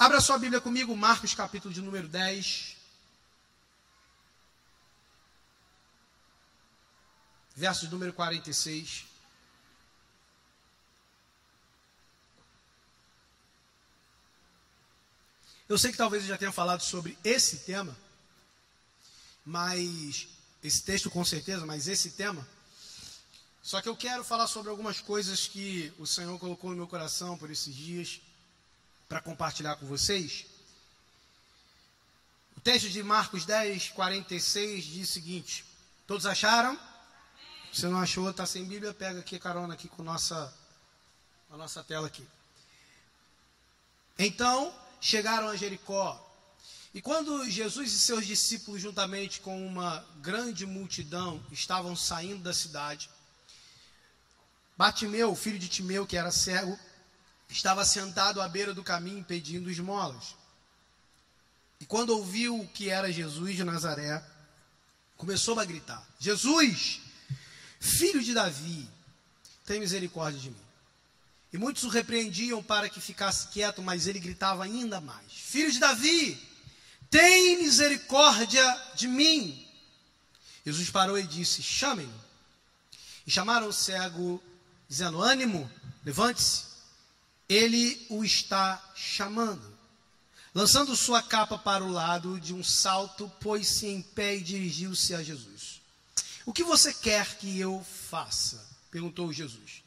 Abra sua Bíblia comigo, Marcos capítulo de número 10. Verso número 46. Eu sei que talvez eu já tenha falado sobre esse tema, mas esse texto com certeza, mas esse tema. Só que eu quero falar sobre algumas coisas que o Senhor colocou no meu coração por esses dias para compartilhar com vocês. O texto de Marcos 10, 46 diz o seguinte: Todos acharam? Se não achou, está sem Bíblia, pega aqui carona aqui com nossa, a nossa tela aqui. Então chegaram a Jericó. E quando Jesus e seus discípulos, juntamente com uma grande multidão, estavam saindo da cidade, Batimeu, filho de Timeu, que era cego, estava sentado à beira do caminho pedindo esmolas. E quando ouviu que era Jesus de Nazaré, começou a gritar: Jesus, filho de Davi, tem misericórdia de mim. E muitos o repreendiam para que ficasse quieto, mas ele gritava ainda mais: Filho de Davi, tem misericórdia de mim. Jesus parou e disse: Chamem-no. E chamaram o cego, dizendo: Ânimo, levante-se. Ele o está chamando. Lançando sua capa para o lado, de um salto, pôs-se em pé e dirigiu-se a Jesus. O que você quer que eu faça? perguntou Jesus.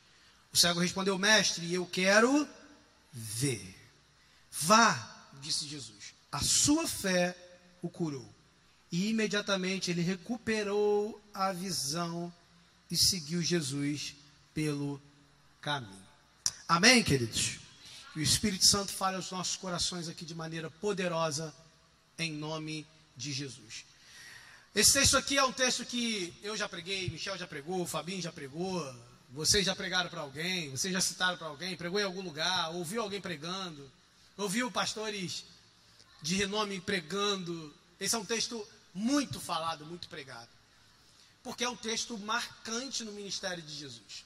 O cego respondeu: Mestre, eu quero ver. Vá, disse Jesus. A sua fé o curou. E imediatamente ele recuperou a visão e seguiu Jesus pelo caminho. Amém, queridos? Que o Espírito Santo fale aos nossos corações aqui de maneira poderosa, em nome de Jesus. Esse texto aqui é um texto que eu já preguei, Michel já pregou, Fabinho já pregou, vocês já pregaram para alguém, vocês já citaram para alguém, pregou em algum lugar, ouviu alguém pregando, ouviu pastores de renome pregando. Esse é um texto muito falado, muito pregado. Porque é um texto marcante no ministério de Jesus.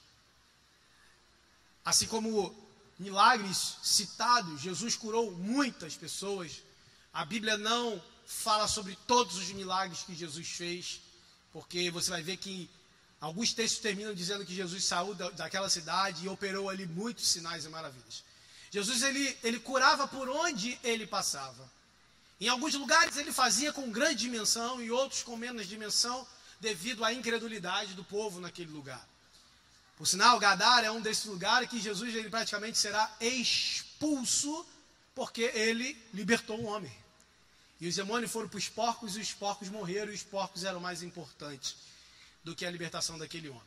Assim como milagres citados, Jesus curou muitas pessoas. A Bíblia não fala sobre todos os milagres que Jesus fez, porque você vai ver que Alguns textos terminam dizendo que Jesus saiu daquela cidade e operou ali muitos sinais e maravilhas. Jesus ele, ele curava por onde ele passava. Em alguns lugares ele fazia com grande dimensão e outros com menos dimensão, devido à incredulidade do povo naquele lugar. Por sinal, Gadara é um desses lugares que Jesus ele praticamente será expulso, porque ele libertou um homem. E os demônios foram para os porcos e os porcos morreram, e os porcos eram mais importantes do que a libertação daquele homem.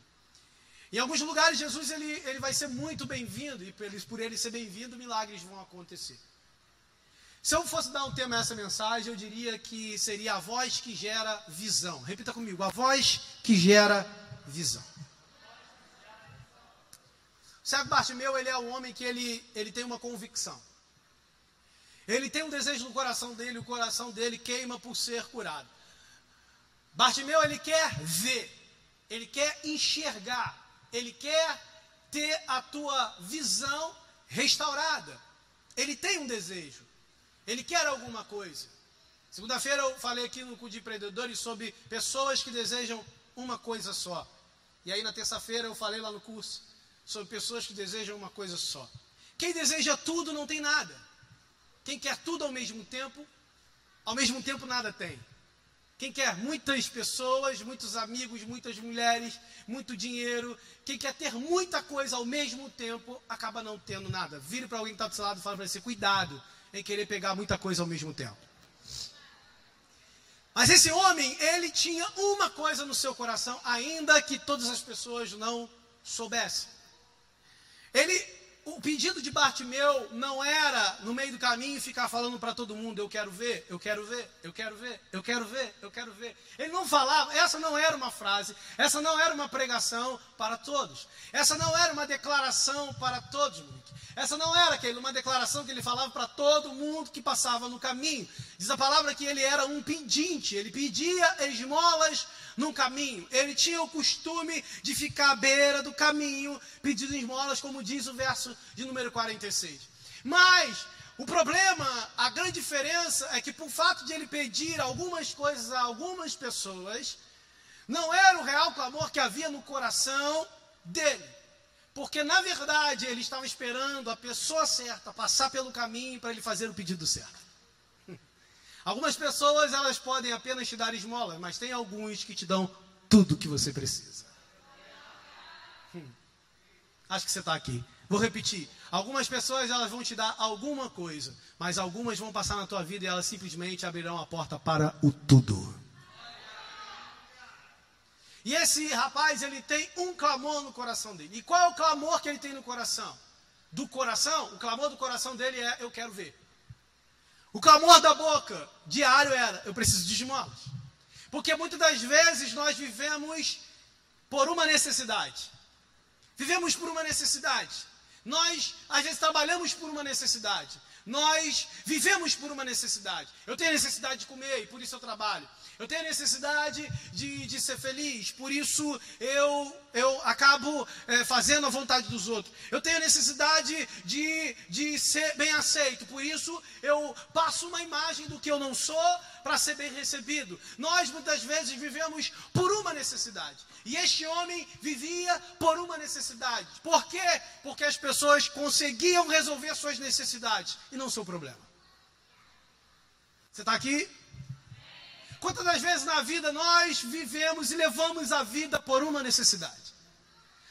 Em alguns lugares, Jesus ele, ele vai ser muito bem-vindo, e por por ele ser bem-vindo, milagres vão acontecer. Se eu fosse dar um tema a essa mensagem, eu diria que seria a voz que gera visão. Repita comigo: a voz que gera visão. Cego Bartimeu, ele é um homem que ele, ele tem uma convicção. Ele tem um desejo no coração dele, o coração dele queima por ser curado. Bartimeu, ele quer ver ele quer enxergar, ele quer ter a tua visão restaurada. Ele tem um desejo, ele quer alguma coisa. Segunda-feira eu falei aqui no Cude Empreendedores sobre pessoas que desejam uma coisa só. E aí na terça-feira eu falei lá no curso sobre pessoas que desejam uma coisa só. Quem deseja tudo não tem nada. Quem quer tudo ao mesmo tempo, ao mesmo tempo nada tem. Quem quer muitas pessoas, muitos amigos, muitas mulheres, muito dinheiro, quem quer ter muita coisa ao mesmo tempo, acaba não tendo nada. Vire para alguém que está do seu lado e fala para você: cuidado em querer pegar muita coisa ao mesmo tempo. Mas esse homem, ele tinha uma coisa no seu coração, ainda que todas as pessoas não soubessem. Ele o pedido de Bartimeu não era no meio do caminho ficar falando para todo mundo: eu quero ver, eu quero ver, eu quero ver, eu quero ver, eu quero ver. Ele não falava, essa não era uma frase, essa não era uma pregação para todos, essa não era uma declaração para todos. Essa não era aquele, uma declaração que ele falava para todo mundo que passava no caminho. Diz a palavra que ele era um pedinte, ele pedia esmolas no caminho. Ele tinha o costume de ficar à beira do caminho pedindo esmolas, como diz o verso de número 46. Mas o problema grande diferença é que, por fato de ele pedir algumas coisas a algumas pessoas, não era o real clamor que havia no coração dele. Porque, na verdade, ele estava esperando a pessoa certa passar pelo caminho para ele fazer o pedido certo. Algumas pessoas, elas podem apenas te dar esmola, mas tem alguns que te dão tudo o que você precisa. Hum. Acho que você está aqui. Vou repetir. Algumas pessoas elas vão te dar alguma coisa, mas algumas vão passar na tua vida e elas simplesmente abrirão a porta para o tudo. E esse rapaz, ele tem um clamor no coração dele. E qual é o clamor que ele tem no coração? Do coração, o clamor do coração dele é: Eu quero ver. O clamor da boca diário era: Eu preciso de esmolas. Porque muitas das vezes nós vivemos por uma necessidade. Vivemos por uma necessidade. Nós, às vezes, trabalhamos por uma necessidade. Nós vivemos por uma necessidade. Eu tenho necessidade de comer e por isso eu trabalho. Eu tenho necessidade de, de ser feliz, por isso eu, eu acabo é, fazendo a vontade dos outros. Eu tenho necessidade de, de ser bem aceito, por isso eu passo uma imagem do que eu não sou para ser bem recebido. Nós muitas vezes vivemos por uma necessidade. E este homem vivia por uma necessidade. Por quê? Porque as pessoas conseguiam resolver suas necessidades e não seu problema. Você está aqui? Quantas das vezes na vida nós vivemos e levamos a vida por uma necessidade?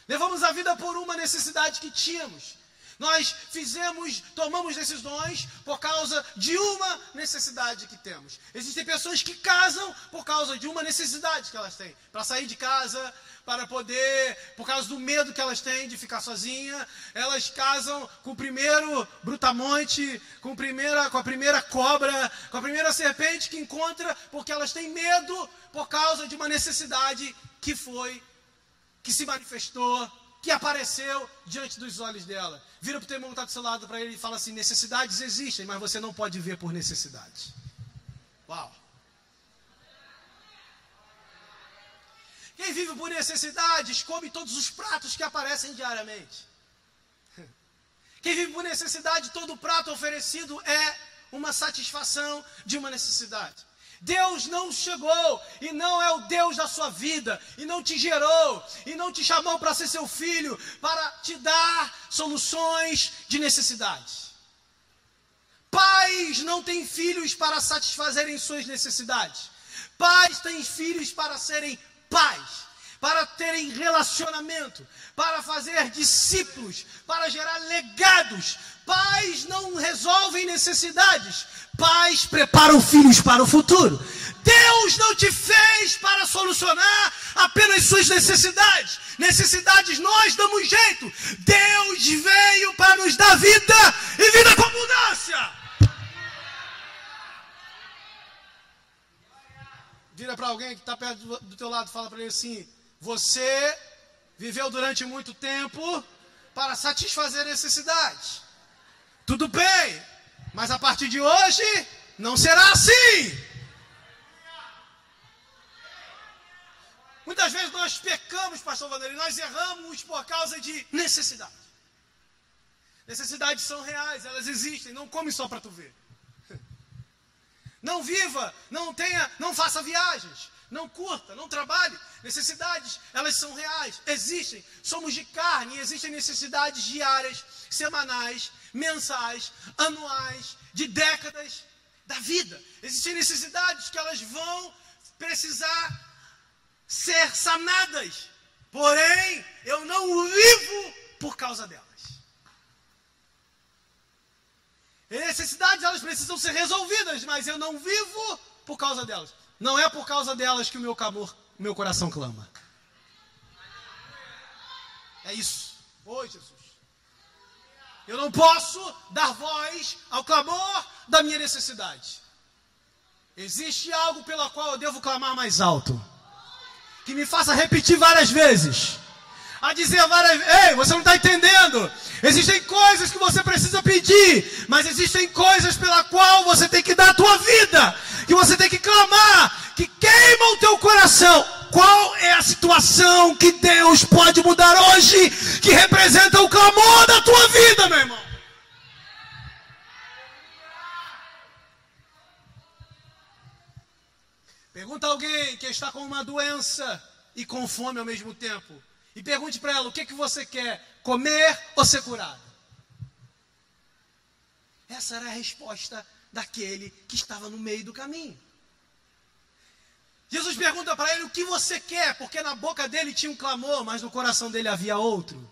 Levamos a vida por uma necessidade que tínhamos. Nós fizemos, tomamos decisões por causa de uma necessidade que temos. Existem pessoas que casam por causa de uma necessidade que elas têm. Para sair de casa, para poder, por causa do medo que elas têm de ficar sozinha, elas casam com o primeiro brutamonte, com, primeira, com a primeira cobra, com a primeira serpente que encontra, porque elas têm medo por causa de uma necessidade que foi, que se manifestou que apareceu diante dos olhos dela. Vira para o teu irmão que está do seu lado para ele e fala assim: necessidades existem, mas você não pode ver por necessidade. Uau! Quem vive por necessidades come todos os pratos que aparecem diariamente. Quem vive por necessidade, todo prato oferecido é uma satisfação de uma necessidade. Deus não chegou e não é o Deus da sua vida, e não te gerou, e não te chamou para ser seu filho, para te dar soluções de necessidades. Pais não têm filhos para satisfazerem suas necessidades. Pais têm filhos para serem pais para terem relacionamento, para fazer discípulos, para gerar legados. Pais não resolvem necessidades, pais preparam filhos para o futuro. Deus não te fez para solucionar apenas suas necessidades. Necessidades nós damos jeito. Deus veio para nos dar vida e vida com abundância. Vira para alguém que está perto do, teu lado, fala para ele assim: você viveu durante muito tempo para satisfazer necessidades. Tudo bem, mas a partir de hoje não será assim. Muitas vezes nós pecamos, pastor Vanderlei, nós erramos por causa de necessidade. Necessidades são reais, elas existem, não come só para tu ver. Não viva, não tenha, não faça viagens não curta, não trabalhe. Necessidades, elas são reais, existem. Somos de carne, existem necessidades diárias, semanais, mensais, anuais, de décadas da vida. Existem necessidades que elas vão precisar ser sanadas. Porém, eu não vivo por causa delas. necessidades elas precisam ser resolvidas, mas eu não vivo por causa delas. Não é por causa delas que o meu clamor, o meu coração clama. É isso. Oi, Jesus. Eu não posso dar voz ao clamor da minha necessidade. Existe algo pelo qual eu devo clamar mais alto. Que me faça repetir várias vezes. A dizer várias vezes: Ei, você não está entendendo. Existem coisas que você precisa pedir, mas existem coisas pela qual você tem que dar a tua vida que você tem que clamar, que queima o teu coração. Qual é a situação que Deus pode mudar hoje, que representa o clamor da tua vida, meu irmão? Pergunta alguém que está com uma doença e com fome ao mesmo tempo. E pergunte para ela: o que, que você quer, comer ou ser curado? Essa era a resposta daquele que estava no meio do caminho. Jesus pergunta para ele o que você quer, porque na boca dele tinha um clamor, mas no coração dele havia outro.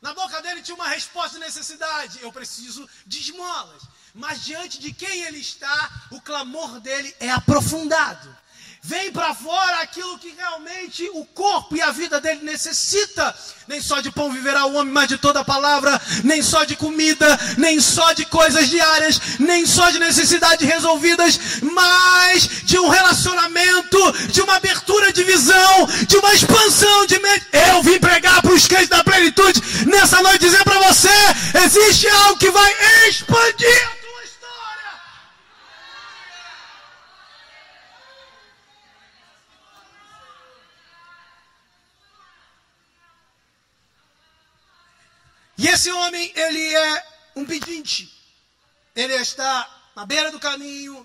Na boca dele tinha uma resposta de necessidade: eu preciso de esmolas. Mas diante de quem ele está, o clamor dele é aprofundado. Vem para fora aquilo que realmente o corpo e a vida dele necessita. Nem só de pão viverá o homem, mas de toda palavra. Nem só de comida, nem só de coisas diárias, nem só de necessidades resolvidas, mas de um relacionamento, de uma abertura de visão, de uma expansão de mente. Eu vim pregar para os crentes da plenitude nessa noite dizer para você: existe algo que vai expandir E esse homem, ele é um pedinte. Ele está na beira do caminho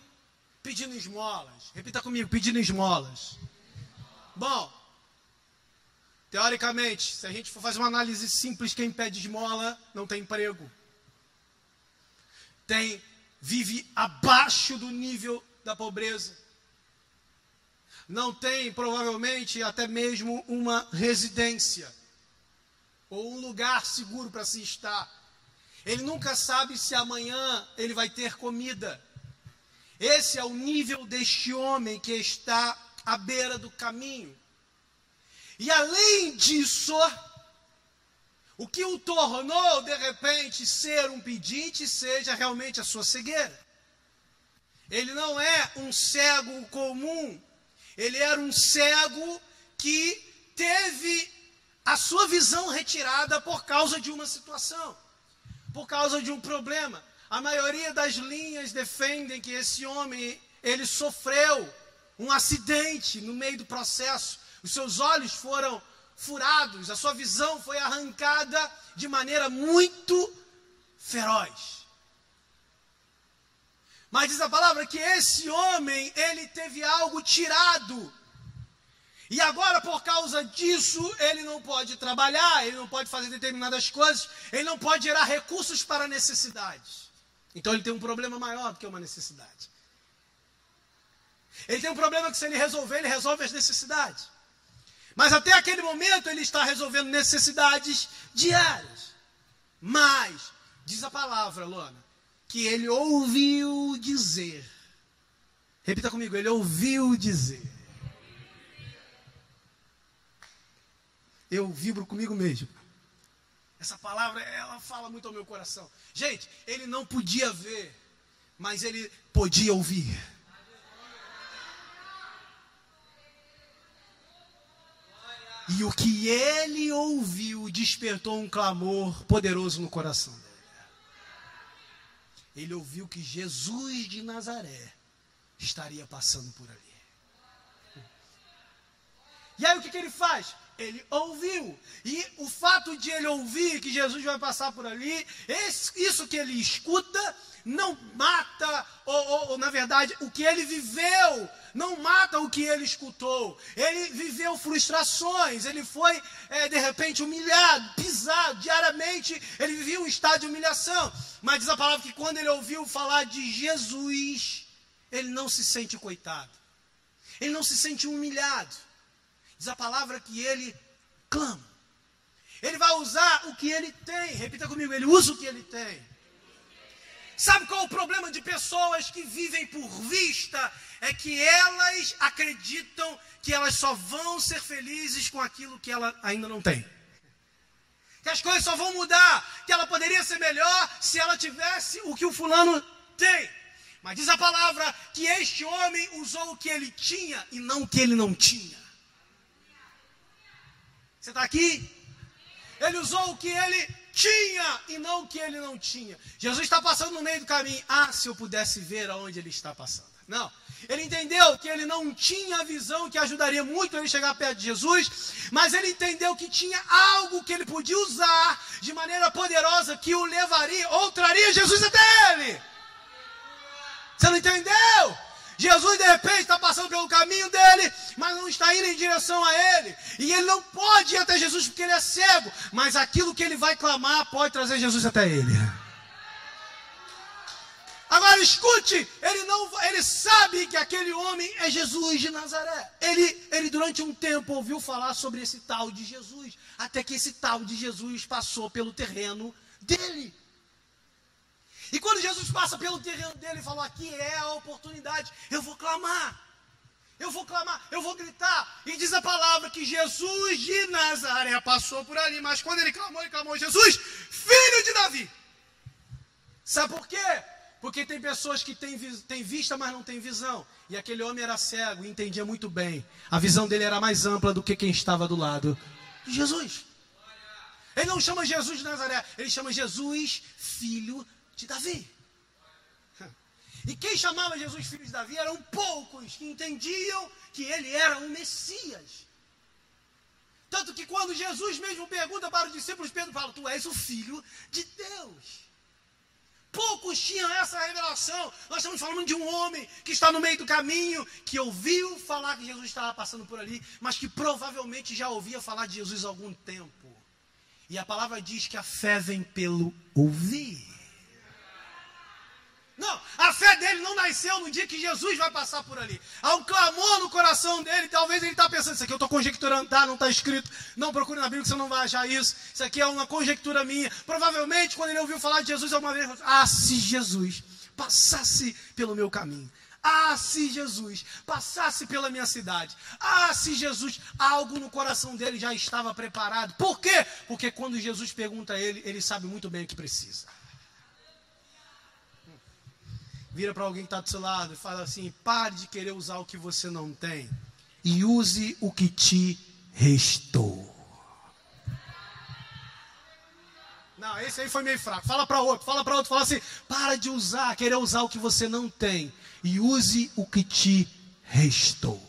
pedindo esmolas. Repita comigo, pedindo esmolas. Bom, teoricamente, se a gente for fazer uma análise simples, quem pede esmola não tem emprego. Tem vive abaixo do nível da pobreza. Não tem provavelmente até mesmo uma residência ou um lugar seguro para se estar. Ele nunca sabe se amanhã ele vai ter comida. Esse é o nível deste homem que está à beira do caminho. E além disso, o que o tornou de repente ser um pedinte seja realmente a sua cegueira. Ele não é um cego comum, ele era um cego que teve a sua visão retirada por causa de uma situação, por causa de um problema. A maioria das linhas defendem que esse homem ele sofreu um acidente no meio do processo. Os seus olhos foram furados, a sua visão foi arrancada de maneira muito feroz. Mas diz a palavra que esse homem, ele teve algo tirado e agora, por causa disso, ele não pode trabalhar, ele não pode fazer determinadas coisas, ele não pode gerar recursos para necessidades. Então ele tem um problema maior do que uma necessidade. Ele tem um problema que se ele resolver, ele resolve as necessidades. Mas até aquele momento ele está resolvendo necessidades diárias. Mas, diz a palavra, Luana, que ele ouviu dizer. Repita comigo, ele ouviu dizer. Eu vibro comigo mesmo. Essa palavra, ela fala muito ao meu coração. Gente, ele não podia ver, mas ele podia ouvir. E o que ele ouviu despertou um clamor poderoso no coração dele. Ele ouviu que Jesus de Nazaré estaria passando por ali. E aí o que, que ele faz? Ele ouviu. E o fato de ele ouvir que Jesus vai passar por ali, isso que ele escuta, não mata, ou, ou, ou, na verdade, o que ele viveu, não mata o que ele escutou. Ele viveu frustrações, ele foi, é, de repente, humilhado, pisado diariamente, ele vivia um estado de humilhação. Mas diz a palavra que quando ele ouviu falar de Jesus, ele não se sente coitado, ele não se sente humilhado. Diz a palavra que ele clama. Ele vai usar o que ele tem. Repita comigo, ele usa o que ele tem. Sabe qual é o problema de pessoas que vivem por vista? É que elas acreditam que elas só vão ser felizes com aquilo que ela ainda não tem. Que as coisas só vão mudar, que ela poderia ser melhor se ela tivesse o que o fulano tem. Mas diz a palavra que este homem usou o que ele tinha e não o que ele não tinha. Você está aqui? Ele usou o que ele tinha e não o que ele não tinha. Jesus está passando no meio do caminho. Ah, se eu pudesse ver aonde ele está passando. Não. Ele entendeu que ele não tinha a visão que ajudaria muito ele chegar perto de Jesus, mas ele entendeu que tinha algo que ele podia usar de maneira poderosa que o levaria ou traria Jesus até ele. Você não entendeu? Jesus de repente está passando pelo caminho dele, mas não está indo em direção a ele. E ele não pode ir até Jesus porque ele é cego. Mas aquilo que ele vai clamar pode trazer Jesus até ele. Agora escute, ele não, ele sabe que aquele homem é Jesus de Nazaré. Ele, ele durante um tempo ouviu falar sobre esse tal de Jesus, até que esse tal de Jesus passou pelo terreno dele. E quando Jesus passa pelo terreno dele, ele falou: aqui é a oportunidade. Eu vou clamar. Eu vou clamar, eu vou gritar. E diz a palavra que Jesus de Nazaré passou por ali, mas quando ele clamou, ele clamou: Jesus, filho de Davi. Sabe por quê? Porque tem pessoas que têm, têm vista, mas não têm visão. E aquele homem era cego e entendia muito bem. A visão dele era mais ampla do que quem estava do lado Jesus. Ele não chama Jesus de Nazaré, ele chama Jesus filho de Davi. E quem chamava Jesus filho de Davi eram poucos que entendiam que ele era um Messias. Tanto que quando Jesus mesmo pergunta para os discípulos, Pedro fala: Tu és o filho de Deus. Poucos tinham essa revelação. Nós estamos falando de um homem que está no meio do caminho, que ouviu falar que Jesus estava passando por ali, mas que provavelmente já ouvia falar de Jesus há algum tempo. E a palavra diz que a fé vem pelo ouvir. Não, a fé dele não nasceu no dia que Jesus vai passar por ali. Há um clamor no coração dele. Talvez ele está pensando: Isso aqui eu estou conjecturando, tá? Não está escrito. Não procure na Bíblia que você não vai achar isso. Isso aqui é uma conjectura minha. Provavelmente, quando ele ouviu falar de Jesus alguma vez, ele falou, Ah, se Jesus passasse pelo meu caminho. Ah, se Jesus passasse pela minha cidade. Ah, se Jesus, algo no coração dele já estava preparado. Por quê? Porque quando Jesus pergunta a ele, ele sabe muito bem o que precisa. Vira para alguém que está do seu lado e fala assim: pare de querer usar o que você não tem e use o que te restou. Não, esse aí foi meio fraco. Fala para outro, fala para outro, fala assim: para de usar, querer usar o que você não tem e use o que te restou.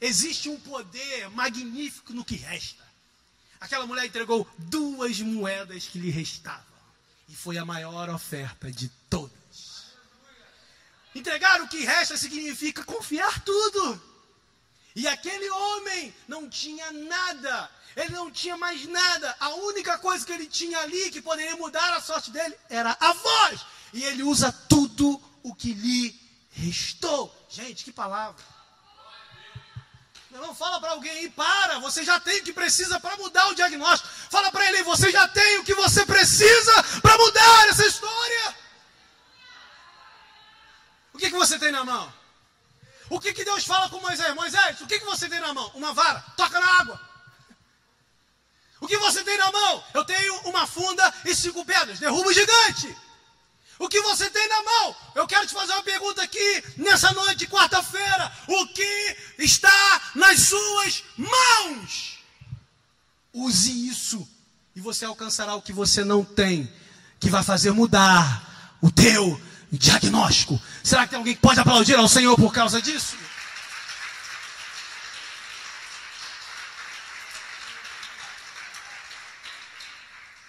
Existe um poder magnífico no que resta. Aquela mulher entregou duas moedas que lhe restavam. E foi a maior oferta de todas. Entregar o que resta significa confiar tudo. E aquele homem não tinha nada. Ele não tinha mais nada. A única coisa que ele tinha ali que poderia mudar a sorte dele era a voz. E ele usa tudo o que lhe restou. Gente, que palavra. Fala para alguém aí, para, você já tem o que precisa para mudar o diagnóstico. Fala para ele, você já tem o que você precisa para mudar essa história. O que, que você tem na mão? O que, que Deus fala com Moisés? Moisés, o que, que você tem na mão? Uma vara, toca na água. O que você tem na mão? Eu tenho uma funda e cinco pedras, derruba o gigante. O que você tem na mão? Eu quero te fazer uma pergunta aqui, nessa noite de quarta-feira. O que está nas suas mãos? Use isso e você alcançará o que você não tem, que vai fazer mudar o teu diagnóstico. Será que tem alguém que pode aplaudir ao Senhor por causa disso?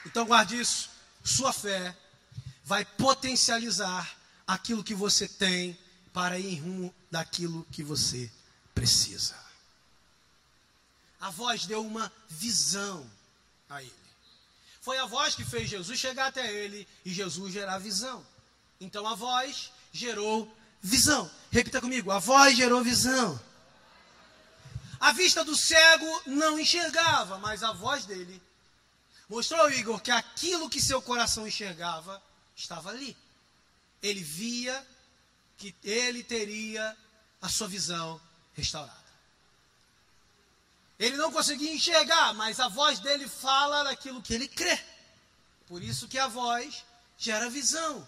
Então guarde isso. Sua fé vai potencializar aquilo que você tem para ir rumo daquilo que você precisa. A voz deu uma visão a ele. Foi a voz que fez Jesus chegar até ele e Jesus gerar visão. Então a voz gerou visão. Repita comigo: a voz gerou visão. A vista do cego não enxergava, mas a voz dele mostrou, Igor, que aquilo que seu coração enxergava estava ali. Ele via que ele teria a sua visão restaurada. Ele não conseguia enxergar, mas a voz dele fala daquilo que ele crê. Por isso que a voz gera visão.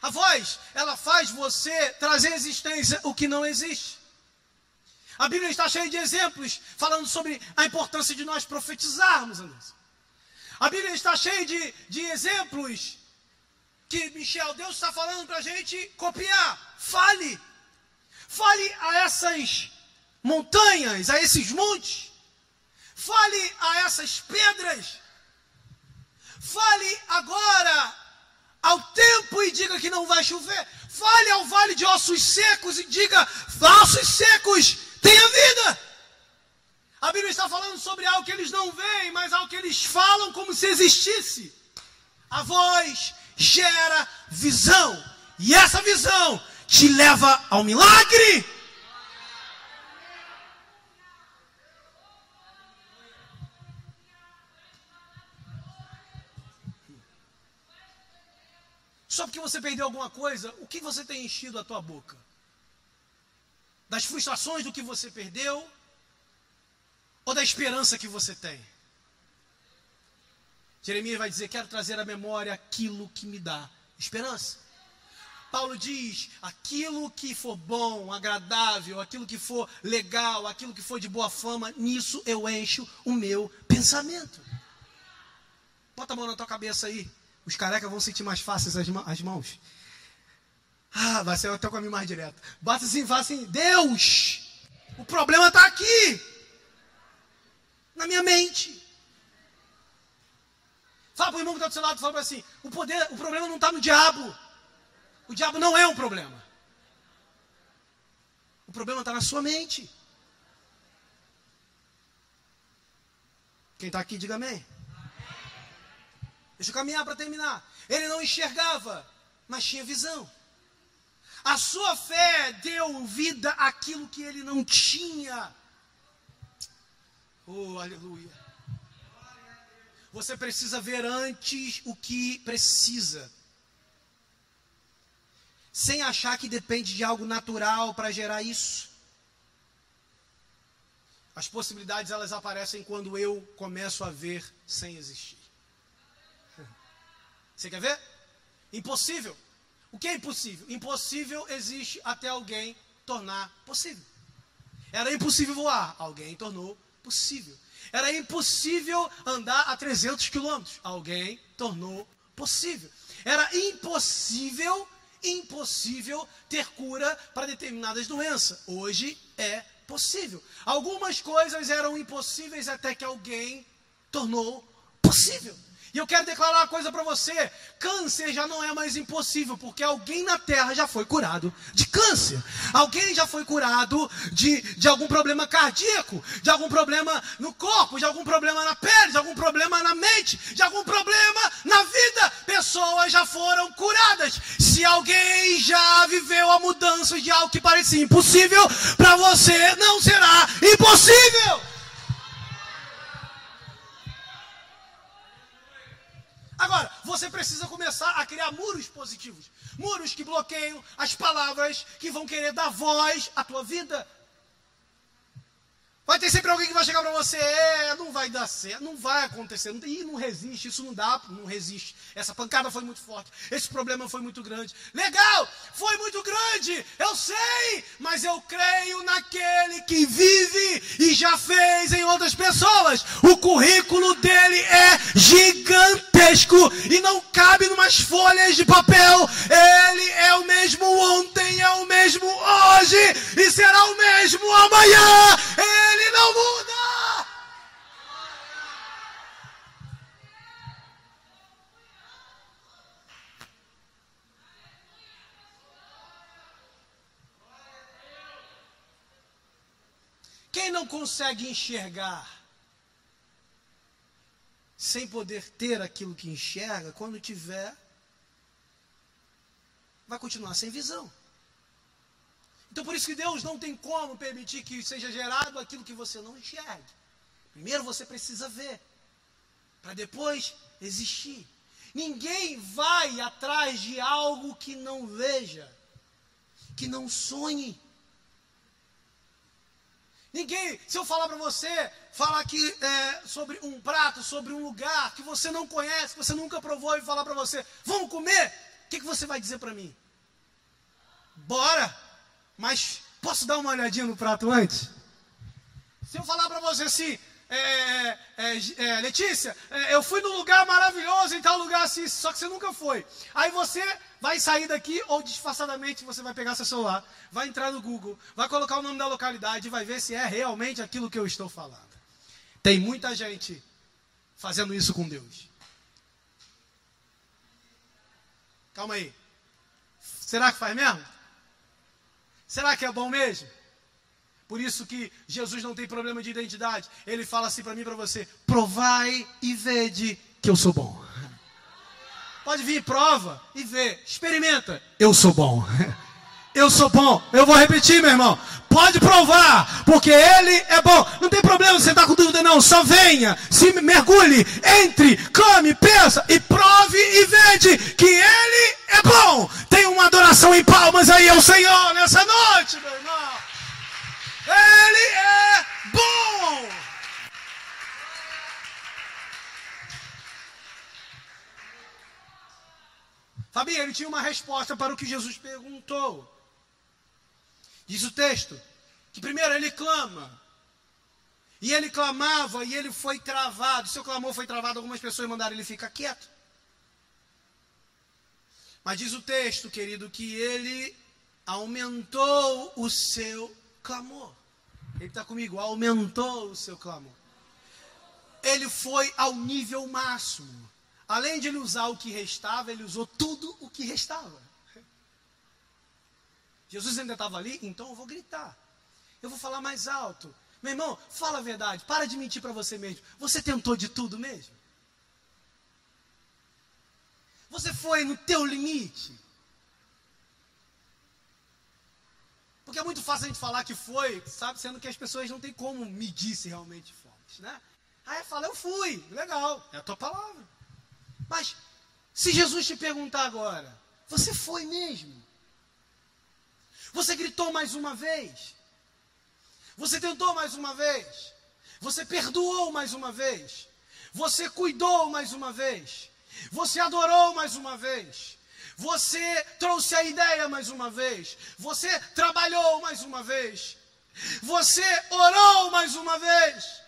A voz, ela faz você trazer à existência o que não existe. A Bíblia está cheia de exemplos falando sobre a importância de nós profetizarmos. A Bíblia está cheia de, de exemplos que, Michel, Deus está falando para a gente copiar. Fale. Fale a essas montanhas, a esses montes. Fale a essas pedras. Fale agora ao tempo e diga que não vai chover. Fale ao vale de ossos secos e diga: ossos secos, tenha vida. A Bíblia está falando sobre algo que eles não veem, mas algo que eles falam como se existisse. A voz gera visão. E essa visão te leva ao milagre. Só porque você perdeu alguma coisa, o que você tem enchido a tua boca? Das frustrações do que você perdeu ou da esperança que você tem? Jeremias vai dizer: Quero trazer à memória aquilo que me dá esperança. Paulo diz: aquilo que for bom, agradável, aquilo que for legal, aquilo que for de boa fama, nisso eu encho o meu pensamento. Bota a mão na tua cabeça aí. Os carecas vão sentir mais fáceis as, as mãos. Ah, vai ser até com a mim mais direto. Bata assim, fala assim: Deus, o problema está aqui, na minha mente. Fala para o irmão que está do seu lado, fala assim: o, poder, o problema não está no diabo. O diabo não é um problema. O problema está na sua mente. Quem está aqui, diga amém. Deixa eu caminhar para terminar. Ele não enxergava, mas tinha visão. A sua fé deu vida àquilo que ele não tinha. Oh, aleluia. Você precisa ver antes o que precisa. Sem achar que depende de algo natural para gerar isso. As possibilidades elas aparecem quando eu começo a ver sem existir. Você quer ver? Impossível. O que é impossível? Impossível existe até alguém tornar possível. Era impossível voar, alguém tornou possível. Era impossível andar a 300 quilômetros, alguém tornou possível. Era impossível, impossível ter cura para determinadas doenças. Hoje é possível. Algumas coisas eram impossíveis até que alguém tornou possível. E eu quero declarar uma coisa para você: câncer já não é mais impossível, porque alguém na terra já foi curado de câncer. Alguém já foi curado de, de algum problema cardíaco, de algum problema no corpo, de algum problema na pele, de algum problema na mente, de algum problema na vida. Pessoas já foram curadas. Se alguém já viveu a mudança de algo que parecia impossível, para você não será impossível. Precisa começar a criar muros positivos. Muros que bloqueiam as palavras que vão querer dar voz à tua vida. Vai ter sempre alguém que vai chegar para você, é, não vai dar certo, não vai acontecer, não, ih, não resiste, isso não dá, não resiste. Essa pancada foi muito forte, esse problema foi muito grande. Legal, foi muito grande, eu sei, mas eu creio naquele que vive e já fez em outras pessoas. O currículo dele é gigantesco e não cabe numas folhas de papel. Ele é o mesmo ontem, é o mesmo hoje e será o mesmo amanhã. Ele ele não muda. Quem não consegue enxergar sem poder ter aquilo que enxerga, quando tiver, vai continuar sem visão. Então por isso que Deus não tem como permitir que seja gerado aquilo que você não enxergue. Primeiro você precisa ver, para depois existir. Ninguém vai atrás de algo que não veja, que não sonhe. Ninguém, se eu falar para você, falar aqui é, sobre um prato, sobre um lugar que você não conhece, que você nunca provou, e falar para você, vamos comer, o que, que você vai dizer para mim? Bora! Mas posso dar uma olhadinha no prato antes? Se eu falar para você assim, é, é, é, Letícia, é, eu fui num lugar maravilhoso, em tal lugar assim, só que você nunca foi. Aí você vai sair daqui ou disfarçadamente você vai pegar seu celular, vai entrar no Google, vai colocar o nome da localidade e vai ver se é realmente aquilo que eu estou falando. Tem muita gente fazendo isso com Deus. Calma aí. Será que faz mesmo? Será que é bom mesmo? Por isso que Jesus não tem problema de identidade. Ele fala assim para mim e para você: provai e vede que eu sou bom. Pode vir, prova e vê, experimenta. Eu sou bom. Eu sou bom. Eu vou repetir, meu irmão. Pode provar, porque ele é bom. Não tem problema você estar tá com dúvida, não. Só venha, se mergulhe, entre, clame, pensa e prove e vede que ele é bom. Tem uma adoração em palmas aí ao Senhor nessa noite, meu irmão. Ele é bom. Fabinho, ele tinha uma resposta para o que Jesus perguntou. Diz o texto que primeiro ele clama. E ele clamava e ele foi travado. Seu clamor foi travado, algumas pessoas mandaram ele ficar quieto. Mas diz o texto, querido, que ele aumentou o seu clamor. Ele está comigo, aumentou o seu clamor. Ele foi ao nível máximo. Além de ele usar o que restava, ele usou tudo o que restava. Jesus ainda estava ali, então eu vou gritar. Eu vou falar mais alto. Meu irmão, fala a verdade. Para de mentir para você mesmo. Você tentou de tudo mesmo? Você foi no teu limite? Porque é muito fácil a gente falar que foi, sabe, sendo que as pessoas não têm como medir se realmente fomos, né? Aí fala, eu fui, legal, é a tua palavra. Mas, se Jesus te perguntar agora, você foi mesmo? Você gritou mais uma vez. Você tentou mais uma vez. Você perdoou mais uma vez. Você cuidou mais uma vez. Você adorou mais uma vez. Você trouxe a ideia mais uma vez. Você trabalhou mais uma vez. Você orou mais uma vez.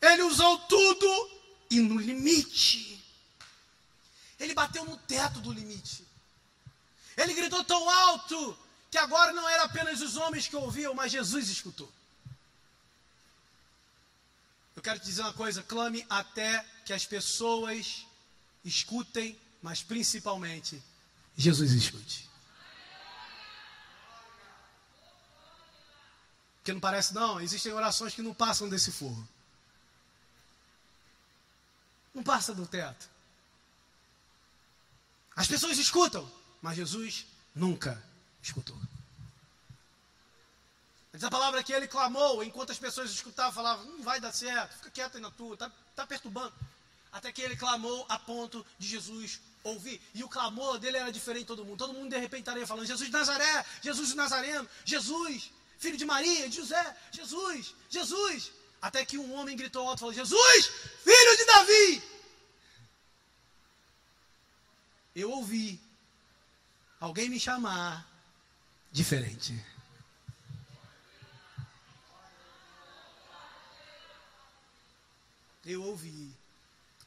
Ele usou tudo e no limite. Ele bateu no teto do limite. Ele gritou tão alto que agora não era apenas os homens que ouviam, mas Jesus escutou. Eu quero te dizer uma coisa: clame até que as pessoas escutem, mas principalmente Jesus escute. Porque não parece, não, existem orações que não passam desse forro. Não passa do teto. As pessoas escutam, mas Jesus nunca escutou. Diz a palavra que ele clamou, enquanto as pessoas escutavam, falavam, não vai dar certo, fica quieto aí na tua, está tá perturbando. Até que ele clamou a ponto de Jesus ouvir. E o clamor dele era diferente de todo mundo. Todo mundo de repente estaria falando, Jesus de Nazaré, Jesus de Nazareno, Jesus, filho de Maria, de José, Jesus, Jesus. Até que um homem gritou alto e falou, Jesus, filho de Davi. Eu ouvi alguém me chamar diferente. Eu ouvi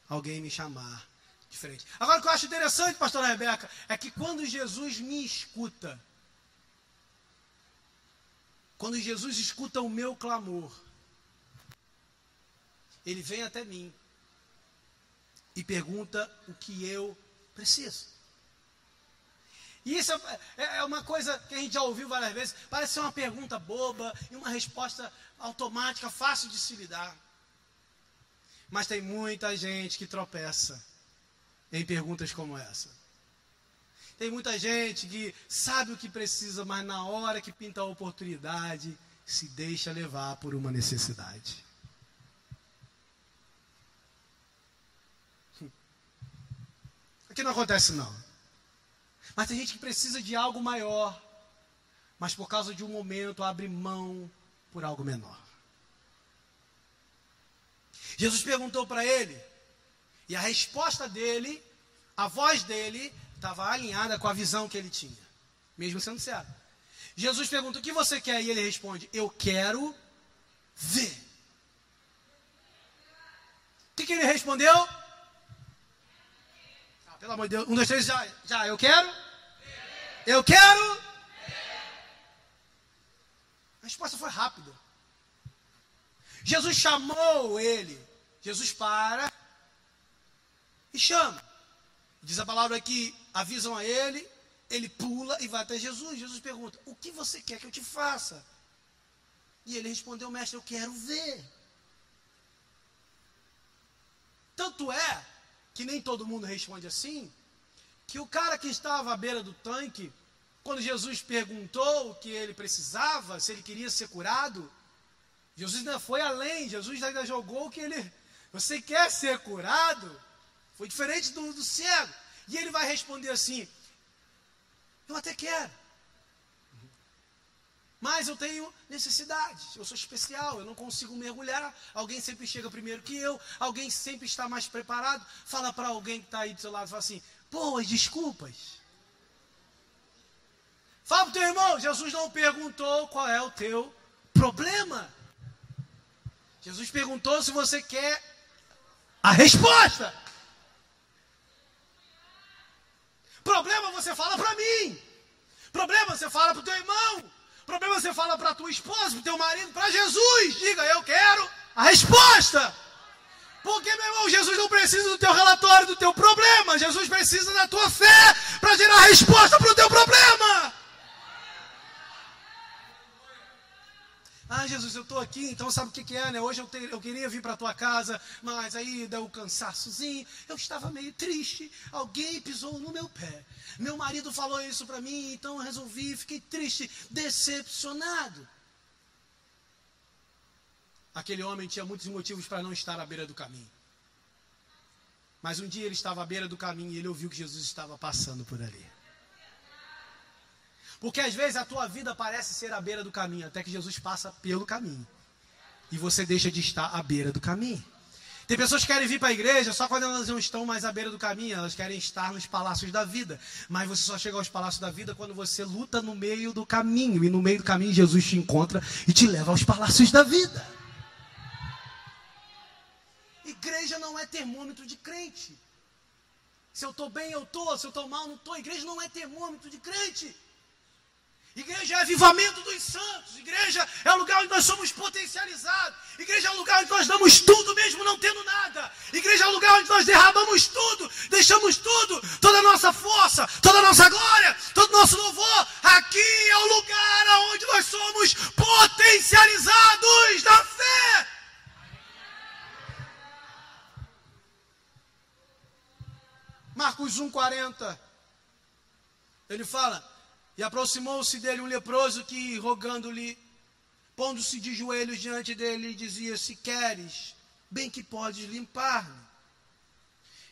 alguém me chamar diferente. Agora, o que eu acho interessante, pastora Rebeca, é que quando Jesus me escuta, quando Jesus escuta o meu clamor, ele vem até mim e pergunta o que eu preciso. E isso é, é, é uma coisa que a gente já ouviu várias vezes. Parece ser uma pergunta boba e uma resposta automática, fácil de se lidar. Mas tem muita gente que tropeça em perguntas como essa. Tem muita gente que sabe o que precisa, mas na hora que pinta a oportunidade, se deixa levar por uma necessidade. Aqui não acontece não. Mas tem gente que precisa de algo maior, mas por causa de um momento abre mão por algo menor. Jesus perguntou para ele, e a resposta dele, a voz dele, estava alinhada com a visão que ele tinha, mesmo sendo certo. Jesus pergunta: O que você quer? E ele responde: Eu quero ver. O que, que ele respondeu? Ah, pelo amor de Deus, um, dois, três, já, já, eu quero eu quero. A resposta foi rápida. Jesus chamou ele. Jesus para e chama. Diz a palavra que avisam a ele, ele pula e vai até Jesus. Jesus pergunta: O que você quer que eu te faça? E ele respondeu: Mestre, eu quero ver. Tanto é que nem todo mundo responde assim, que o cara que estava à beira do tanque, quando Jesus perguntou o que ele precisava, se ele queria ser curado, Jesus ainda foi além, Jesus ainda jogou que ele, você quer ser curado? Foi diferente do, do cego. E ele vai responder assim: Eu até quero. Mas eu tenho necessidade, eu sou especial, eu não consigo mergulhar. Alguém sempre chega primeiro que eu, alguém sempre está mais preparado. Fala para alguém que está aí do seu lado, fala assim: Boas desculpas. Fala para o teu irmão: Jesus não perguntou qual é o teu problema. Jesus perguntou se você quer a resposta. Problema você fala para mim. Problema você fala para o teu irmão. Problema você fala para tua esposa, para o teu marido, para Jesus. Diga, eu quero a resposta. Porque, meu irmão, Jesus não precisa do teu relatório, do teu problema. Jesus precisa da tua fé para gerar resposta para o teu problema. Ah, Jesus, eu estou aqui, então sabe o que, que é, né? Hoje eu, te, eu queria vir para a tua casa, mas aí deu um cansaçozinho. Eu estava meio triste. Alguém pisou no meu pé. Meu marido falou isso para mim, então eu resolvi, fiquei triste, decepcionado. Aquele homem tinha muitos motivos para não estar à beira do caminho. Mas um dia ele estava à beira do caminho e ele ouviu que Jesus estava passando por ali. Porque às vezes a tua vida parece ser à beira do caminho, até que Jesus passa pelo caminho. E você deixa de estar à beira do caminho. Tem pessoas que querem vir para a igreja só quando elas não estão mais à beira do caminho, elas querem estar nos palácios da vida. Mas você só chega aos palácios da vida quando você luta no meio do caminho. E no meio do caminho Jesus te encontra e te leva aos palácios da vida. Igreja não é termômetro de crente. Se eu estou bem, eu estou. Se eu estou mal, não estou. Igreja não é termômetro de crente. Igreja é avivamento dos santos. Igreja é o lugar onde nós somos potencializados. Igreja é o lugar onde nós damos tudo, mesmo não tendo nada. Igreja é o lugar onde nós derramamos tudo, deixamos tudo, toda a nossa força, toda a nossa glória, todo o nosso louvor. Aqui é o lugar onde nós somos potencializados na fé. Marcos 1,40. Ele fala e aproximou-se dele um leproso que, rogando-lhe, pondo-se de joelhos diante dele, dizia: Se queres, bem que podes limpar-me.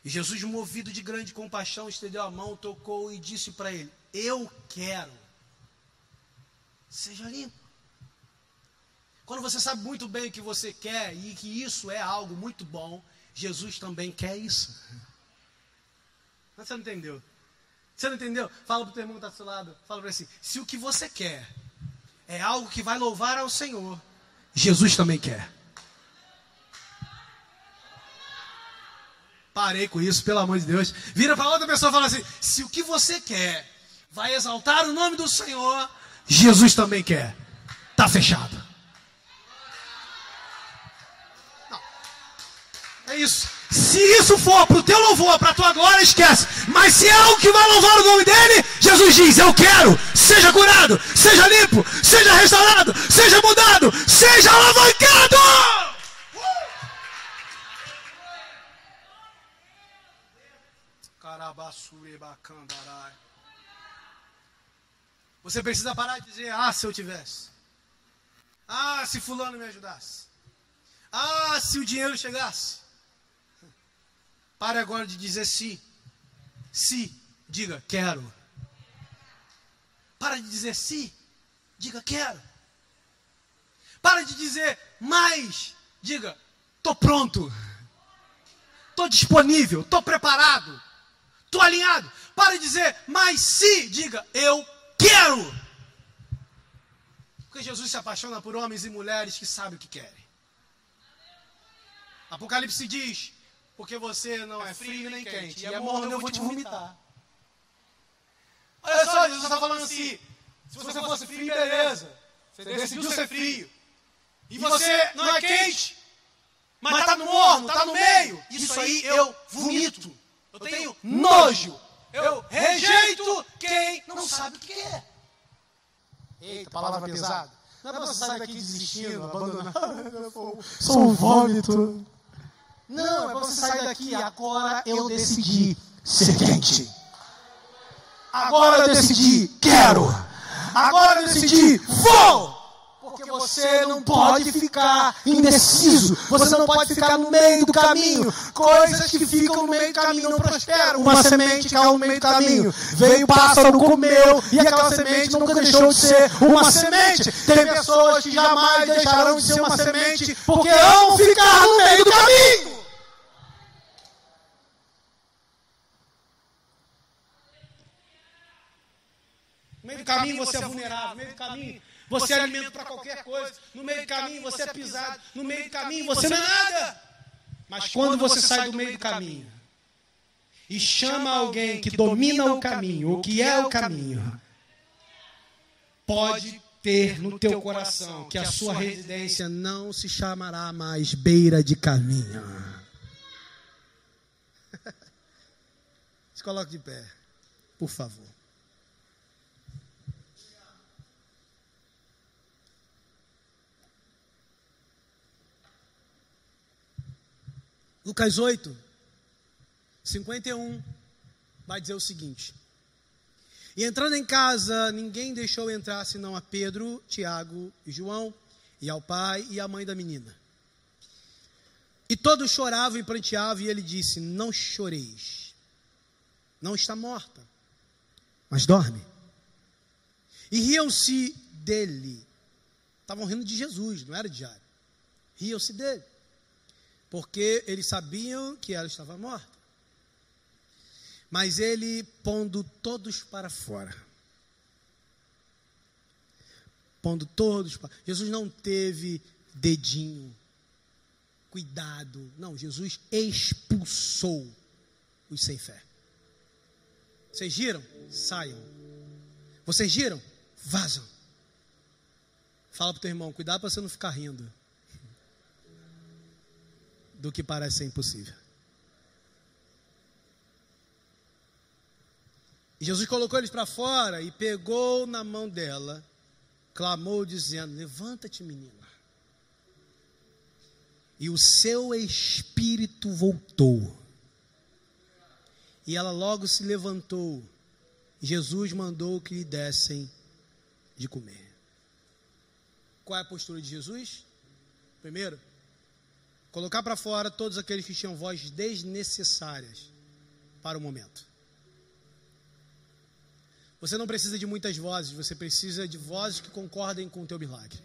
E Jesus, movido de grande compaixão, estendeu a mão, tocou e disse para ele: Eu quero, seja limpo. Quando você sabe muito bem o que você quer e que isso é algo muito bom, Jesus também quer isso. Mas você não entendeu? Você não entendeu? Fala para o teu irmão que está do seu lado. Fala para ele assim: se o que você quer é algo que vai louvar ao Senhor, Jesus também quer. Parei com isso, pelo amor de Deus. Vira para outra pessoa e fala assim: se o que você quer vai exaltar o nome do Senhor, Jesus também quer. Tá fechado. Não. É isso. Se isso for para o teu louvor, para a tua glória, esquece. Mas se é algo que vai louvar o nome dele, Jesus diz: Eu quero, seja curado, seja limpo, seja restaurado, seja mudado, seja alavancado. Você precisa parar de dizer: Ah, se eu tivesse. Ah, se Fulano me ajudasse. Ah, se o dinheiro chegasse. Pare agora de dizer se. Se, diga quero. Para de dizer se, diga quero. Para de dizer mais, diga tô pronto. Tô disponível, tô preparado. Tô alinhado. Para de dizer mais se, diga eu quero. Porque Jesus se apaixona por homens e mulheres que sabem o que querem. Apocalipse diz: porque você não é, é frio nem quente. E é morno, eu vou te vomitar. Olha só, Jesus está falando assim: se você fosse frio, beleza. Você decidiu ser frio. E você não é quente, mas está no morno, está no meio. Isso aí eu vomito. Eu tenho nojo. Eu rejeito quem não sabe o que é. Eita, palavra pesada. Não é para você sair daqui desistindo, abandonando. Sou um vômito. Não, é você sair daqui. Agora eu decidi ser quente. Agora eu decidi, quero. Agora eu decidi, vou. Você não pode ficar indeciso. Você não pode ficar no meio do caminho. Coisas que ficam no meio do caminho não prosperam. Uma semente caiu no meio do caminho. Veio o pássaro, comeu. E aquela semente nunca deixou de ser uma semente. Tem pessoas que jamais deixarão de ser uma semente. Porque amam ficar no meio do caminho. No meio do caminho você é vulnerável. No meio do caminho você é alimento para qualquer coisa. No meio do caminho você é pisado. No meio do caminho você não é nada. Mas quando você sai do meio do caminho e chama alguém que domina o caminho, o que é o caminho, pode ter no teu coração que a sua residência não se chamará mais beira de caminho. Se coloque de pé, por favor. Lucas 8, 51, vai dizer o seguinte: E entrando em casa, ninguém deixou entrar senão a Pedro, Tiago e João, e ao pai e à mãe da menina. E todos choravam e pranteavam, e ele disse: Não choreis, não está morta, mas dorme. E riam-se dele. Estavam rindo de Jesus, não era de Jairo. Riam-se dele porque eles sabiam que ela estava morta. Mas ele pondo todos para fora. Pondo todos para. Jesus não teve dedinho, cuidado. Não, Jesus expulsou os sem fé. Vocês giram? Saiam. Vocês giram? Vazam. Fala para o teu irmão, cuidado para você não ficar rindo do que parece ser impossível. E Jesus colocou eles para fora e pegou na mão dela, clamou dizendo: Levanta-te, menina. E o seu espírito voltou. E ela logo se levantou. Jesus mandou que lhe dessem de comer. Qual é a postura de Jesus? Primeiro, Colocar para fora todos aqueles que tinham vozes desnecessárias para o momento. Você não precisa de muitas vozes, você precisa de vozes que concordem com o teu milagre.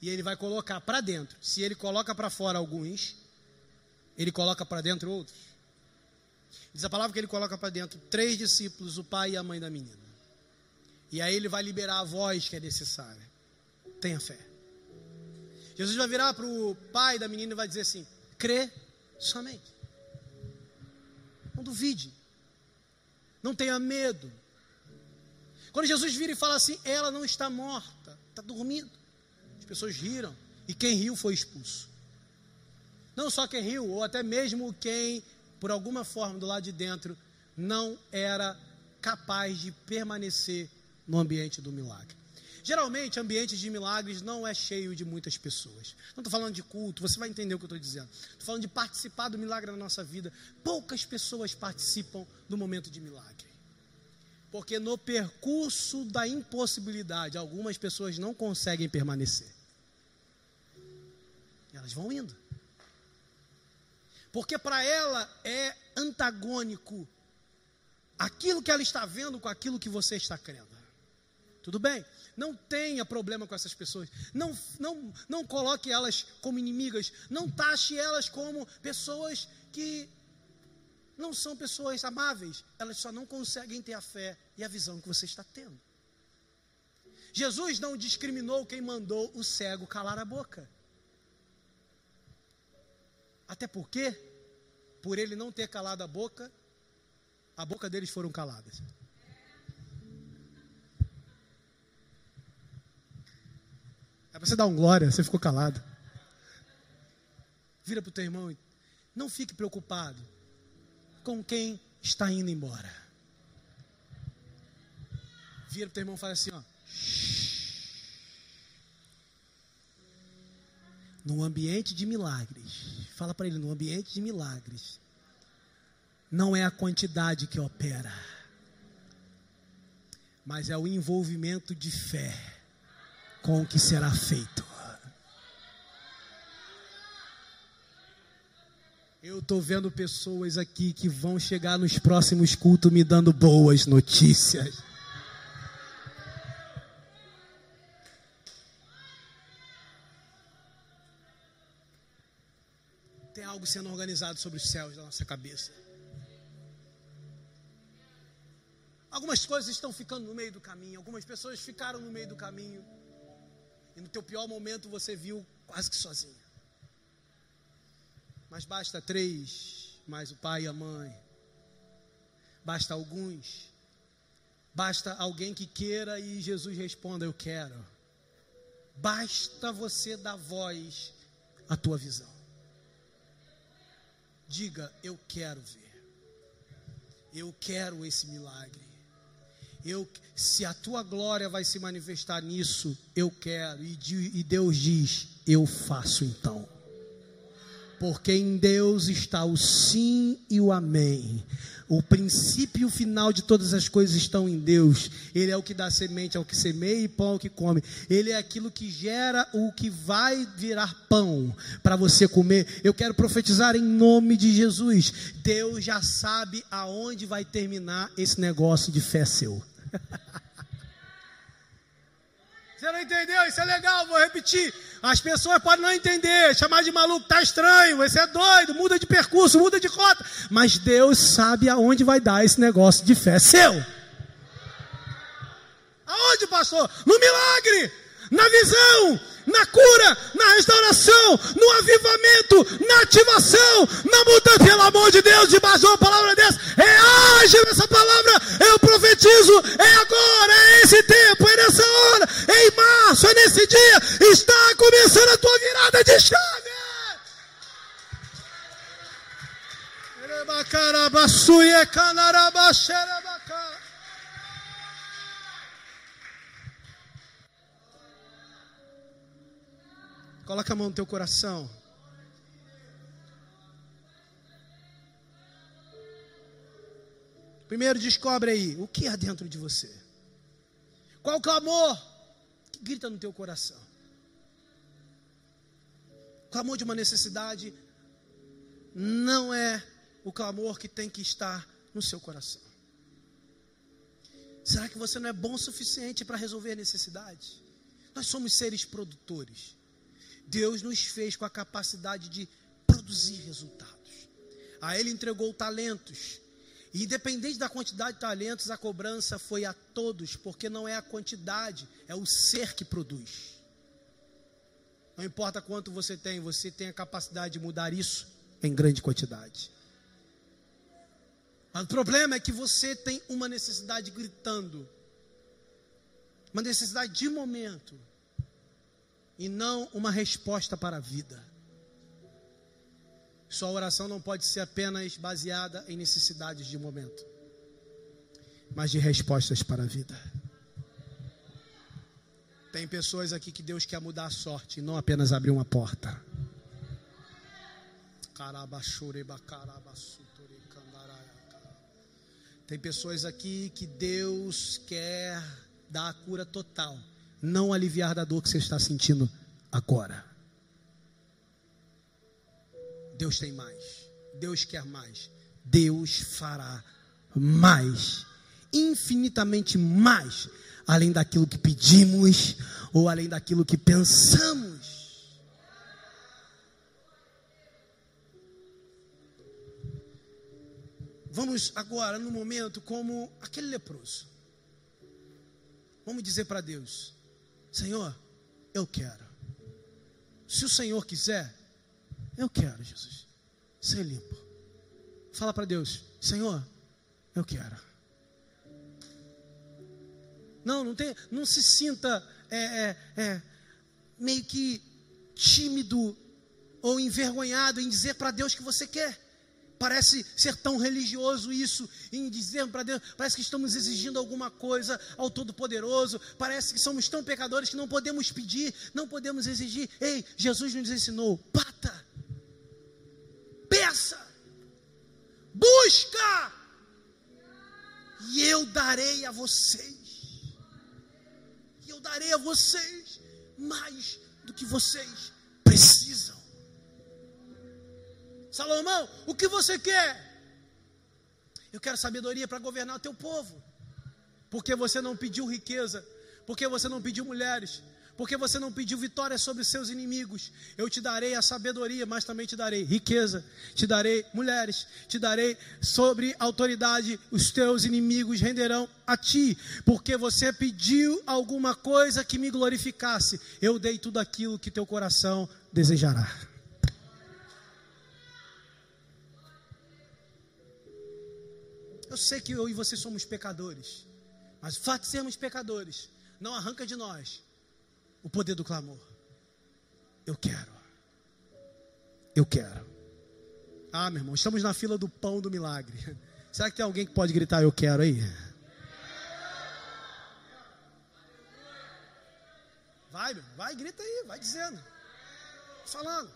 E ele vai colocar para dentro. Se ele coloca para fora alguns, ele coloca para dentro outros. Diz a palavra que ele coloca para dentro três discípulos, o pai e a mãe da menina. E aí ele vai liberar a voz que é necessária. Tenha fé. Jesus vai virar para o pai da menina e vai dizer assim: crê somente. Não duvide. Não tenha medo. Quando Jesus vira e fala assim, ela não está morta, está dormindo. As pessoas riram. E quem riu foi expulso. Não só quem riu, ou até mesmo quem, por alguma forma, do lado de dentro, não era capaz de permanecer no ambiente do milagre. Geralmente, ambientes de milagres não é cheio de muitas pessoas. Não estou falando de culto, você vai entender o que eu estou dizendo. Estou falando de participar do milagre na nossa vida. Poucas pessoas participam do momento de milagre. Porque no percurso da impossibilidade, algumas pessoas não conseguem permanecer. Elas vão indo. Porque para ela é antagônico aquilo que ela está vendo com aquilo que você está crendo. Tudo bem? Não tenha problema com essas pessoas. Não, não, não coloque elas como inimigas. Não taxe elas como pessoas que não são pessoas amáveis. Elas só não conseguem ter a fé e a visão que você está tendo. Jesus não discriminou quem mandou o cego calar a boca. Até porque, por ele não ter calado a boca, a boca deles foram caladas. Você dar um glória, você ficou calado. Vira para o teu irmão e não fique preocupado com quem está indo embora. Vira para o teu irmão e fala assim: ó. No ambiente de milagres, fala para ele: no ambiente de milagres, não é a quantidade que opera, mas é o envolvimento de fé com o que será feito. Eu estou vendo pessoas aqui que vão chegar nos próximos cultos me dando boas notícias. Tem algo sendo organizado sobre os céus da nossa cabeça. Algumas coisas estão ficando no meio do caminho, algumas pessoas ficaram no meio do caminho. E no teu pior momento você viu quase que sozinho. Mas basta três, mais o pai e a mãe. Basta alguns. Basta alguém que queira e Jesus responda: Eu quero. Basta você dar voz à tua visão. Diga: Eu quero ver. Eu quero esse milagre. Eu, se a tua glória vai se manifestar nisso, eu quero. E, e Deus diz: Eu faço então porque em Deus está o sim e o amém. O princípio e o final de todas as coisas estão em Deus. Ele é o que dá semente ao que semeia e pão ao que come. Ele é aquilo que gera o que vai virar pão para você comer. Eu quero profetizar em nome de Jesus. Deus já sabe aonde vai terminar esse negócio de fé seu. Você não entendeu? Isso é legal, vou repetir. As pessoas podem não entender, chamar de maluco, tá estranho, você é doido, muda de percurso, muda de rota. Mas Deus sabe aonde vai dar esse negócio de fé seu. Aonde, pastor? No milagre, na visão, na cura, na restauração, no avivamento, na ativação, na mudança, pelo amor de Deus, debaixo de uma palavra dessa, é ágil essa palavra, eu profetizo, é agora, é esse tempo, é nessa hora, é em março, é nesse dia, está começando a tua virada de chave. Carabasuye, canarabaxerabacá. Coloca a mão no teu coração. Primeiro descobre aí o que há dentro de você. Qual clamor que grita no teu coração? O clamor de uma necessidade não é o clamor que tem que estar no seu coração. Será que você não é bom o suficiente para resolver necessidades? Nós somos seres produtores. Deus nos fez com a capacidade de produzir resultados. A Ele entregou talentos. E independente da quantidade de talentos, a cobrança foi a todos, porque não é a quantidade, é o ser que produz. Não importa quanto você tem, você tem a capacidade de mudar isso em grande quantidade. Mas o problema é que você tem uma necessidade gritando, uma necessidade de momento e não uma resposta para a vida. Sua oração não pode ser apenas baseada em necessidades de momento, mas de respostas para a vida. Tem pessoas aqui que Deus quer mudar a sorte e não apenas abrir uma porta. Tem pessoas aqui que Deus quer dar a cura total não aliviar da dor que você está sentindo agora. Deus tem mais. Deus quer mais. Deus fará mais. Infinitamente mais. Além daquilo que pedimos ou além daquilo que pensamos. Vamos agora, no momento, como aquele leproso. Vamos dizer para Deus: Senhor, eu quero. Se o Senhor quiser, eu quero, Jesus, ser limpo. Fala para Deus, Senhor, eu quero. Não, não tem, não se sinta é, é, é, meio que tímido ou envergonhado em dizer para Deus que você quer. Parece ser tão religioso isso, em dizer para Deus, parece que estamos exigindo alguma coisa ao Todo-Poderoso, parece que somos tão pecadores que não podemos pedir, não podemos exigir. Ei, Jesus nos ensinou: pata, peça, busca, e eu darei a vocês, e eu darei a vocês mais do que vocês precisam. Salomão, o que você quer? Eu quero sabedoria para governar o teu povo. Porque você não pediu riqueza, porque você não pediu mulheres, porque você não pediu vitória sobre seus inimigos. Eu te darei a sabedoria, mas também te darei riqueza, te darei mulheres, te darei sobre autoridade. Os teus inimigos renderão a ti, porque você pediu alguma coisa que me glorificasse. Eu dei tudo aquilo que teu coração desejará. Eu sei que eu e você somos pecadores, mas o fato de sermos pecadores não arranca de nós o poder do clamor. Eu quero. Eu quero. Ah, meu irmão, estamos na fila do pão do milagre. Será que tem alguém que pode gritar eu quero aí? Vai, meu, vai, grita aí, vai dizendo. Falando.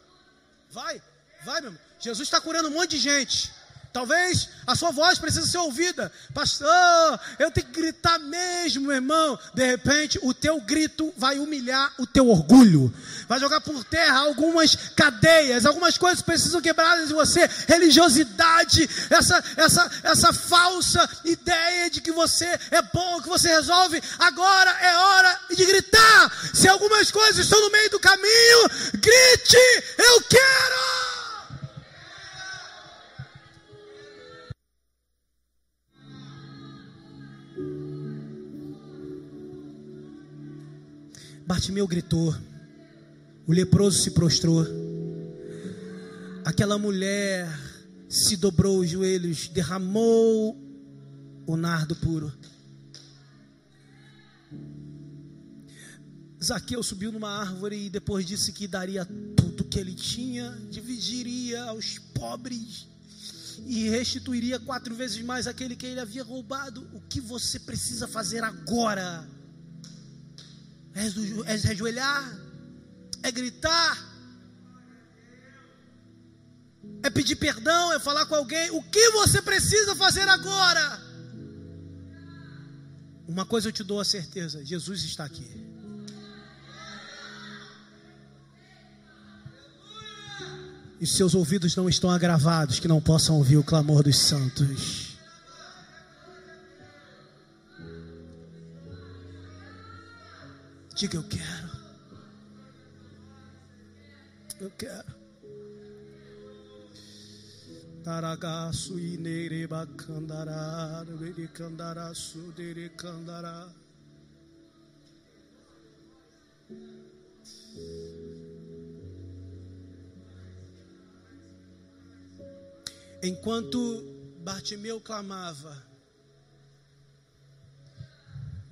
Vai, vai, meu irmão. Jesus está curando um monte de gente. Talvez a sua voz precise ser ouvida. Pastor, eu tenho que gritar mesmo, irmão. De repente, o teu grito vai humilhar o teu orgulho. Vai jogar por terra algumas cadeias, algumas coisas precisam quebradas em você. Religiosidade, essa, essa, essa falsa ideia de que você é bom, que você resolve. Agora é hora de gritar. Se algumas coisas estão no meio do caminho, grite: Eu quero! Bartimeu gritou, o leproso se prostrou, aquela mulher se dobrou os joelhos, derramou o nardo puro. Zaqueu subiu numa árvore e depois disse que daria tudo que ele tinha, dividiria aos pobres e restituiria quatro vezes mais aquele que ele havia roubado. O que você precisa fazer agora? É, é rejoelhar, é gritar, é pedir perdão, é falar com alguém. O que você precisa fazer agora? Uma coisa eu te dou a certeza: Jesus está aqui. E seus ouvidos não estão agravados que não possam ouvir o clamor dos santos. Diga eu quero. Eu quero. Taragaço inereba candará, dere candará, sudere candará. Enquanto Bartimeu clamava,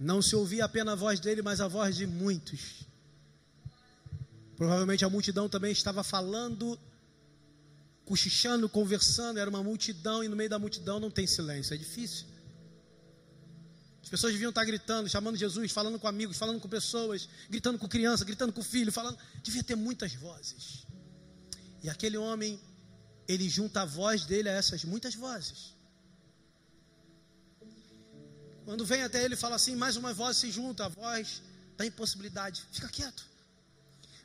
não se ouvia apenas a voz dele, mas a voz de muitos. Provavelmente a multidão também estava falando, cochichando, conversando. Era uma multidão e no meio da multidão não tem silêncio, é difícil. As pessoas deviam estar gritando, chamando Jesus, falando com amigos, falando com pessoas, gritando com criança, gritando com filho, falando. Devia ter muitas vozes. E aquele homem, ele junta a voz dele a essas muitas vozes. Quando vem até ele fala assim, mais uma voz se junta, a voz da impossibilidade. Fica quieto.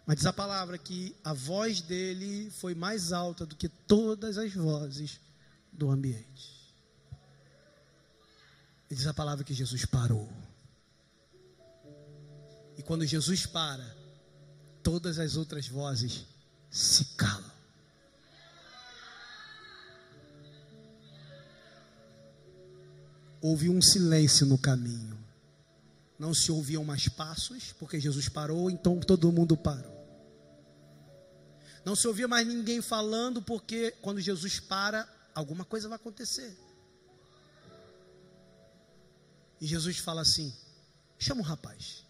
Mas diz a palavra que a voz dele foi mais alta do que todas as vozes do ambiente. E diz a palavra que Jesus parou. E quando Jesus para, todas as outras vozes se calam. Houve um silêncio no caminho. Não se ouviam mais passos, porque Jesus parou, então todo mundo parou. Não se ouvia mais ninguém falando, porque quando Jesus para, alguma coisa vai acontecer. E Jesus fala assim: chama o rapaz.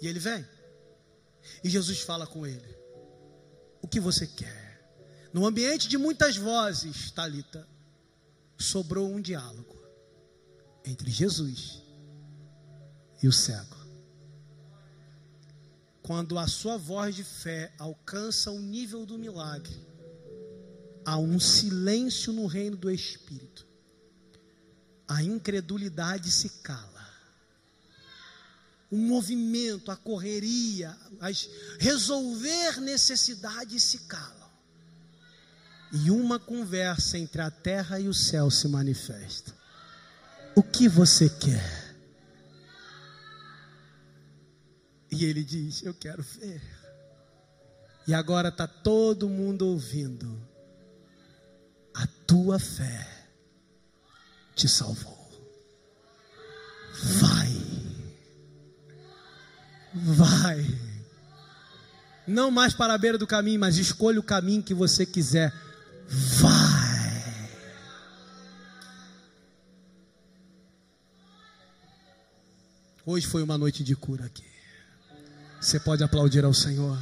E ele vem. E Jesus fala com ele: O que você quer? No ambiente de muitas vozes, Talita, sobrou um diálogo entre Jesus e o cego. Quando a sua voz de fé alcança o nível do milagre, há um silêncio no reino do Espírito. A incredulidade se cala. O movimento, a correria, as resolver necessidades se calam. E uma conversa entre a terra e o céu se manifesta. O que você quer? E ele diz: Eu quero ver. E agora está todo mundo ouvindo. A tua fé te salvou. Vai. Vai. Não mais para a beira do caminho, mas escolha o caminho que você quiser. Vai. Hoje foi uma noite de cura aqui. Você pode aplaudir ao Senhor.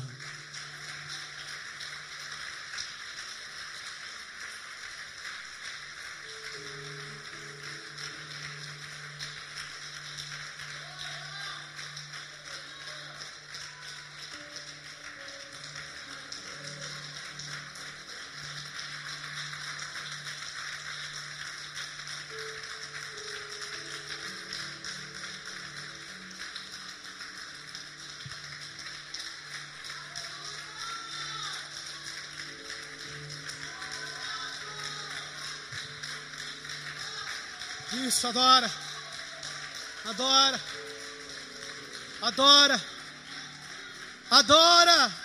Isso, adora. Adora. Adora. Adora.